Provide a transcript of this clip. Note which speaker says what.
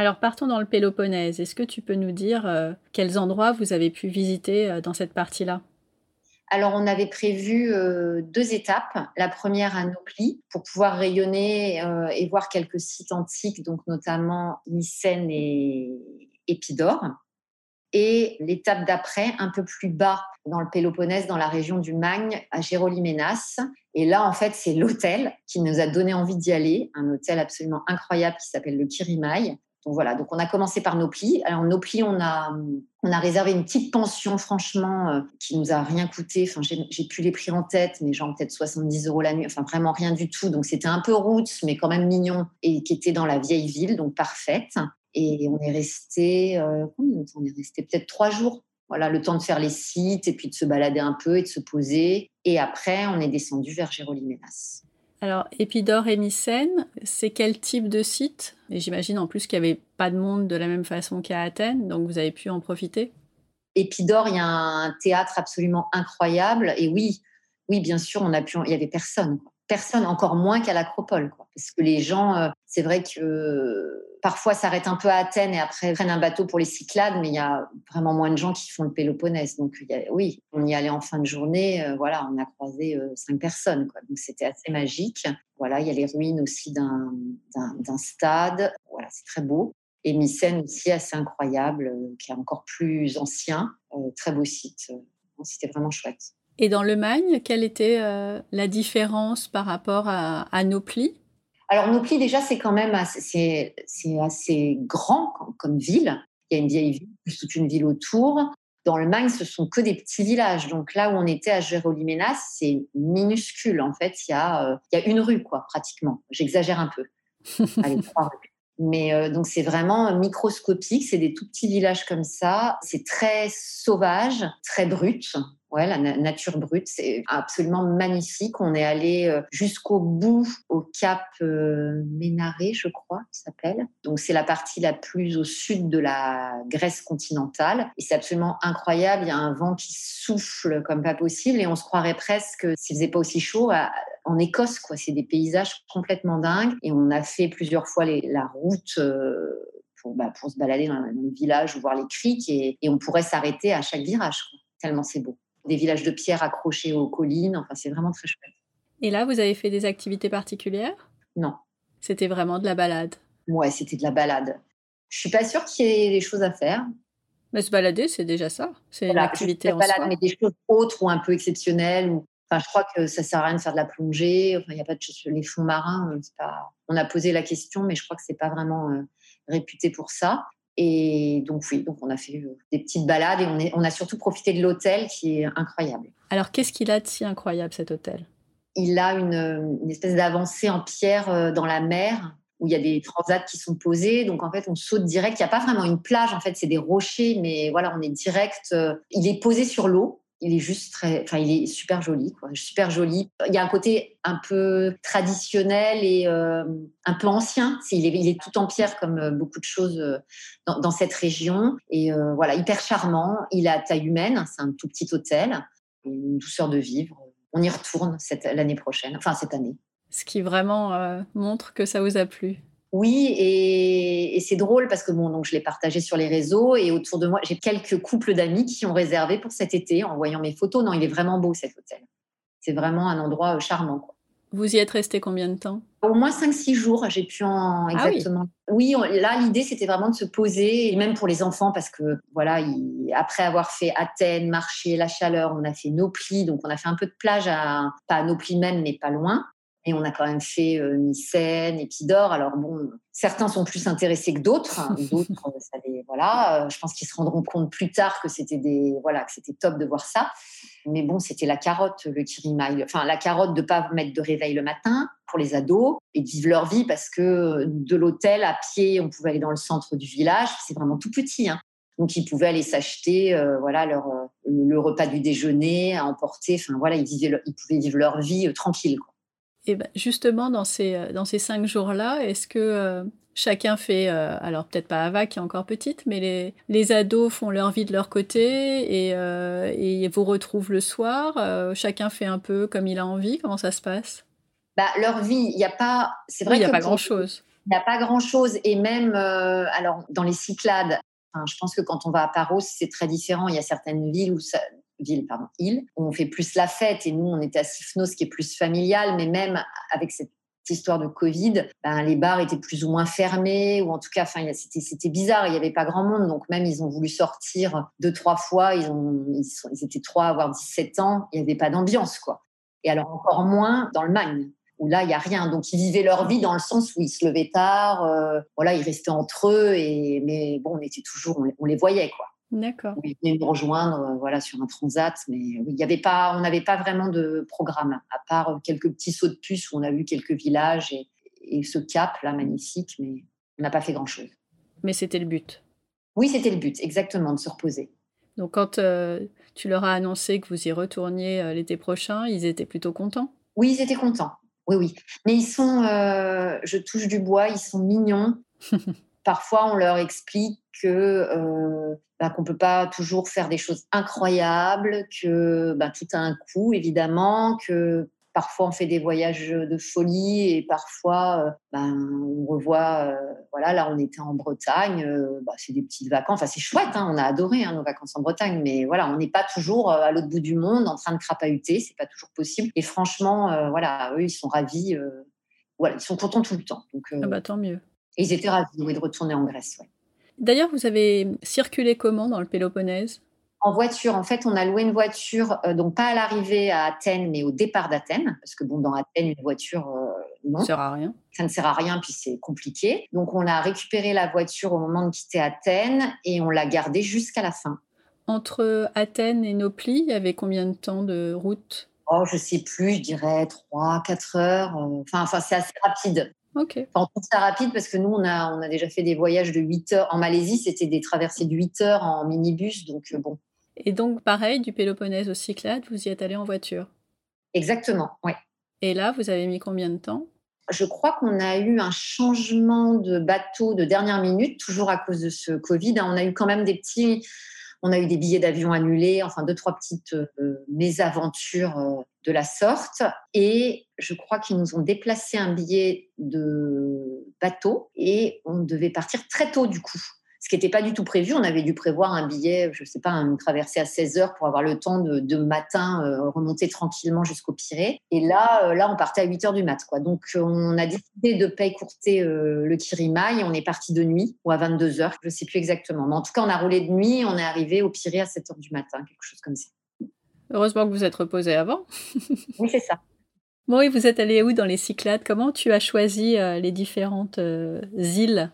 Speaker 1: Alors partons dans le Péloponnèse. Est-ce que tu peux nous dire euh, quels endroits vous avez pu visiter euh, dans cette partie-là?
Speaker 2: Alors, on avait prévu euh, deux étapes. La première à Nopli, pour pouvoir rayonner et voir quelques sites antiques, donc notamment Mycène et Épidore. Et l'étape d'après, un peu plus bas dans le Péloponnèse, dans la région du Magne, à Géroliménas. Et là, en fait, c'est l'hôtel qui nous a donné envie d'y aller, un hôtel absolument incroyable qui s'appelle le Kirimaï, donc voilà, donc on a commencé par nos plis. Alors nos plis, on a, on a réservé une petite pension, franchement, euh, qui nous a rien coûté. Enfin, j'ai plus les prix en tête, mais genre peut-être 70 euros la nuit. Enfin, vraiment rien du tout. Donc c'était un peu route, mais quand même mignon et qui était dans la vieille ville, donc parfaite. Et on est resté, euh, On est resté? Peut-être trois jours. Voilà, le temps de faire les sites et puis de se balader un peu et de se poser. Et après, on est descendu vers Géroliménas.
Speaker 1: Alors, Épidore et Mycène, c'est quel type de site? Et j'imagine en plus qu'il n'y avait pas de monde de la même façon qu'à Athènes, donc vous avez pu en profiter?
Speaker 2: Épidore, il y a un théâtre absolument incroyable. Et oui, oui, bien sûr, on. Il y avait personne, personne, encore moins qu'à l'Acropole, parce que les gens, euh, c'est vrai que parfois s'arrêtent un peu à Athènes et après prennent un bateau pour les Cyclades, mais il y a vraiment moins de gens qui font le Péloponnèse. Donc oui, on y allait en fin de journée, euh, voilà, on a croisé euh, cinq personnes, donc c'était assez magique. Voilà, il y a les ruines aussi d'un stade, voilà, c'est très beau. Et Mycène aussi assez incroyable, euh, qui est encore plus ancien, très beau site. C'était vraiment chouette.
Speaker 1: Et dans le Magne, quelle était la différence par rapport à, à Nopli
Speaker 2: alors, Nopli, déjà, c'est quand même assez, c'est, assez grand comme, ville. Il y a une vieille ville, plus toute une ville autour. Dans le Magne, ce sont que des petits villages. Donc là où on était à Géroliménas, c'est minuscule. En fait, il y, a, euh, il y a une rue, quoi, pratiquement. J'exagère un peu. Allez, trois rues. Mais euh, donc c'est vraiment microscopique, c'est des tout petits villages comme ça, c'est très sauvage, très brut. Ouais, la nature brute, c'est absolument magnifique. On est allé euh, jusqu'au bout, au cap euh, Ménaré, je crois, s'appelle. Donc c'est la partie la plus au sud de la Grèce continentale, et c'est absolument incroyable. Il y a un vent qui souffle comme pas possible, et on se croirait presque, s'il faisait pas aussi chaud, en Écosse. Quoi, c'est des paysages complètement dingues, et on a fait plusieurs fois la route. Euh, bah, pour, se balader dans les villages ou voir les criques et, on pourrait s'arrêter à chaque virage, tellement c'est beau des villages de pierre accrochés aux collines. Enfin, c'est vraiment très chouette.
Speaker 1: Et là, vous avez fait des activités particulières?
Speaker 2: Non.
Speaker 1: C'était vraiment de la balade?
Speaker 2: Ouais, c'était de la balade. Je suis pas sûre qu'il y ait des choses à faire.
Speaker 1: Mais se balader, c'est déjà ça. C'est une activité en
Speaker 2: balade, Mais des choses autres ou un peu exceptionnelles. Enfin, je crois que ça sert à rien de faire de la plongée. Enfin, il n'y a pas de choses sur les fonds marins. Euh, pas... On a posé la question, mais je crois que c'est pas vraiment euh, réputé pour ça. Et donc oui, donc on a fait euh, des petites balades et on, est, on a surtout profité de l'hôtel qui est incroyable.
Speaker 1: Alors qu'est-ce qu'il a de si incroyable cet hôtel?
Speaker 2: Il a une, une espèce d'avancée en pierre euh, dans la mer où il y a des transats qui sont posés. Donc en fait, on saute direct. Il n'y a pas vraiment une plage, en fait, c'est des rochers, mais voilà, on est direct. Euh, il est posé sur l'eau il est juste très, enfin, il est super joli, quoi, super joli. Il y a un côté un peu traditionnel et euh, un peu ancien. il, est, tout en pierre comme euh, beaucoup de choses euh, dans, cette région. Et voilà, hyper charmant. Il a taille humaine. C'est un tout petit hôtel. Une douceur de vivre. On y retourne l'année prochaine, enfin cette année.
Speaker 1: Ce qui vraiment montre que ça vous a plu.
Speaker 2: Oui, et, c'est drôle parce que bon, donc je l'ai partagé sur les réseaux et autour de moi, j'ai quelques couples d'amis qui ont réservé pour cet été en voyant mes photos. Non, il est vraiment beau cet hôtel. C'est vraiment un endroit euh, charmant.
Speaker 1: Vous y êtes resté combien de temps?
Speaker 2: Au moins 5-6 jours, j'ai pu en
Speaker 1: ah
Speaker 2: exactement. oui. là l'idée c'était vraiment de se poser, et même pour les enfants parce que voilà, après avoir fait Athènes, marché, la chaleur, on a fait Nopli, donc on a fait un peu de plage à pas à Nopli même, mais pas loin. Et on a quand même fait euh, Mycène, Épidore. Alors bon, certains sont plus intéressés que d'autres. Hein. D'autres, ça voilà. Euh, je pense qu'ils se rendront compte plus tard que c'était des, voilà, que c'était top de voir ça. Mais bon, c'était la carotte, le kirimaï. Enfin, la carotte de pas mettre de réveil le matin pour les ados et de vivre leur vie parce que de l'hôtel à pied, on pouvait aller dans le centre du village. C'est vraiment tout petit. Hein. Donc ils pouvaient aller s'acheter, euh, voilà, leur le repas du déjeuner à emporter. Enfin voilà, ils, vivaient, ils pouvaient vivre leur vie tranquille. Quoi.
Speaker 1: Et ben, justement, dans ces, euh, dans ces cinq jours-là, est-ce que euh, chacun fait, euh, alors peut-être pas Ava qui est encore petite, mais les, les ados font leur vie de leur côté et, et vous retrouvent le soir Chacun fait un peu comme il a envie Comment ça se passe?
Speaker 2: Bah, Leur vie, il n'y a pas.
Speaker 1: C'est vrai qu'il n'y a pas grand-chose.
Speaker 2: Il n'y a pas grand-chose. Et même, alors, dans les Cyclades, je pense que quand on va à Paros, c'est très différent. Il y a certaines villes où ça, ville, pardon, île, on fait plus la fête. Et nous, on était à Sifnos, qui est plus familial, mais même avec cette histoire de Covid, ben, les bars étaient plus ou moins fermés, ou en tout cas, enfin, c'était bizarre, il n'y avait pas grand monde, donc même ils ont voulu sortir deux, trois fois, ils, étaient trois à avoir 17 ans, il n'y avait pas d'ambiance, quoi. Et alors encore moins dans le Maine, où là, il n'y a rien. Donc, ils vivaient leur vie dans le sens où ils se levaient tard, euh, voilà, ils restaient entre eux, et, mais bon, on était toujours, on les voyait, quoi.
Speaker 1: D'accord.
Speaker 2: Ils venaient nous rejoindre euh, voilà, sur un transat, mais il y avait pas, on n'avait pas vraiment de programme, à part euh, quelques petits sauts de puce où on a vu quelques villages et, ce cap là magnifique, mais on n'a pas fait grand-chose.
Speaker 1: Mais c'était le but.
Speaker 2: Oui, c'était le but, exactement, de se reposer.
Speaker 1: Donc quand euh, tu leur as annoncé que vous y retourniez l'été prochain, ils étaient plutôt contents?
Speaker 2: Oui, ils étaient contents. Oui, oui. Mais ils sont, je touche du bois, ils sont mignons. Parfois, on leur explique que bah, qu'on peut pas toujours faire des choses incroyables, que bah, tout a un coût évidemment, que parfois on fait des voyages de folie et parfois euh, ben, on revoit, euh, voilà, là on était en Bretagne, euh, bah, c'est des petites vacances, enfin c'est chouette, hein, on a adoré hein, nos vacances en Bretagne, mais voilà, on n'est pas toujours à l'autre bout du monde en train de crapahuter, c'est pas toujours possible. Et franchement, voilà, eux ils sont ravis, voilà, ils sont contents tout le temps. Donc,
Speaker 1: ah bah tant mieux.
Speaker 2: Et ils étaient ravis de retourner en Grèce. Ouais.
Speaker 1: D'ailleurs, vous avez circulé comment dans le Péloponnèse?
Speaker 2: En voiture, en fait, on a loué une voiture, euh, donc pas à l'arrivée à Athènes, mais au départ d'Athènes, parce que bon, dans Athènes, une voiture, euh, non.
Speaker 1: Ça ne sert à rien.
Speaker 2: Ça ne sert à rien, puis c'est compliqué. Donc, on a récupéré la voiture au moment de quitter Athènes et on l'a gardée jusqu'à la fin.
Speaker 1: Entre Athènes et Nopli, il y avait combien de temps de route?
Speaker 2: Oh, je sais plus, je dirais 3, 4 heures. Euh, enfin, enfin c'est assez rapide.
Speaker 1: Ok.
Speaker 2: on trouve ça rapide parce que nous, on a, on a déjà fait des voyages de 8 heures. En Malaisie, c'était des traversées de 8 heures en minibus. Donc, euh, bon.
Speaker 1: Et donc, pareil, du Péloponnèse au Cyclades, vous y êtes allé en voiture?
Speaker 2: Exactement, oui.
Speaker 1: Et là, vous avez mis combien de temps?
Speaker 2: Je crois qu'on a eu un changement de bateau de dernière minute, toujours à cause de ce Covid. On a eu quand même des petits on a eu des billets d'avion annulés, enfin deux, trois petites euh, mésaventures euh, de la sorte. Et je crois qu'ils nous ont déplacé un billet de bateau et on devait partir très tôt du coup ce qui n'était pas du tout prévu. On avait dû prévoir un billet, je ne sais pas, une traversée à 16 heures pour avoir le temps de, matin euh, remonter tranquillement jusqu'au Pirée. Et là, euh, là, on partait à 8 heures du mat. Quoi. Donc, on a décidé de pas écourter euh, le Kirimaï. On est parti de nuit ou à 22 heures, je ne sais plus exactement. Mais en tout cas, on a roulé de nuit. On est arrivé au Pirée à 7 heures du matin, quelque chose comme ça.
Speaker 1: Heureusement que vous êtes reposé avant.
Speaker 2: oui, c'est ça.
Speaker 1: Bon, et vous êtes allé où dans les Cyclades? Comment tu as choisi les différentes îles?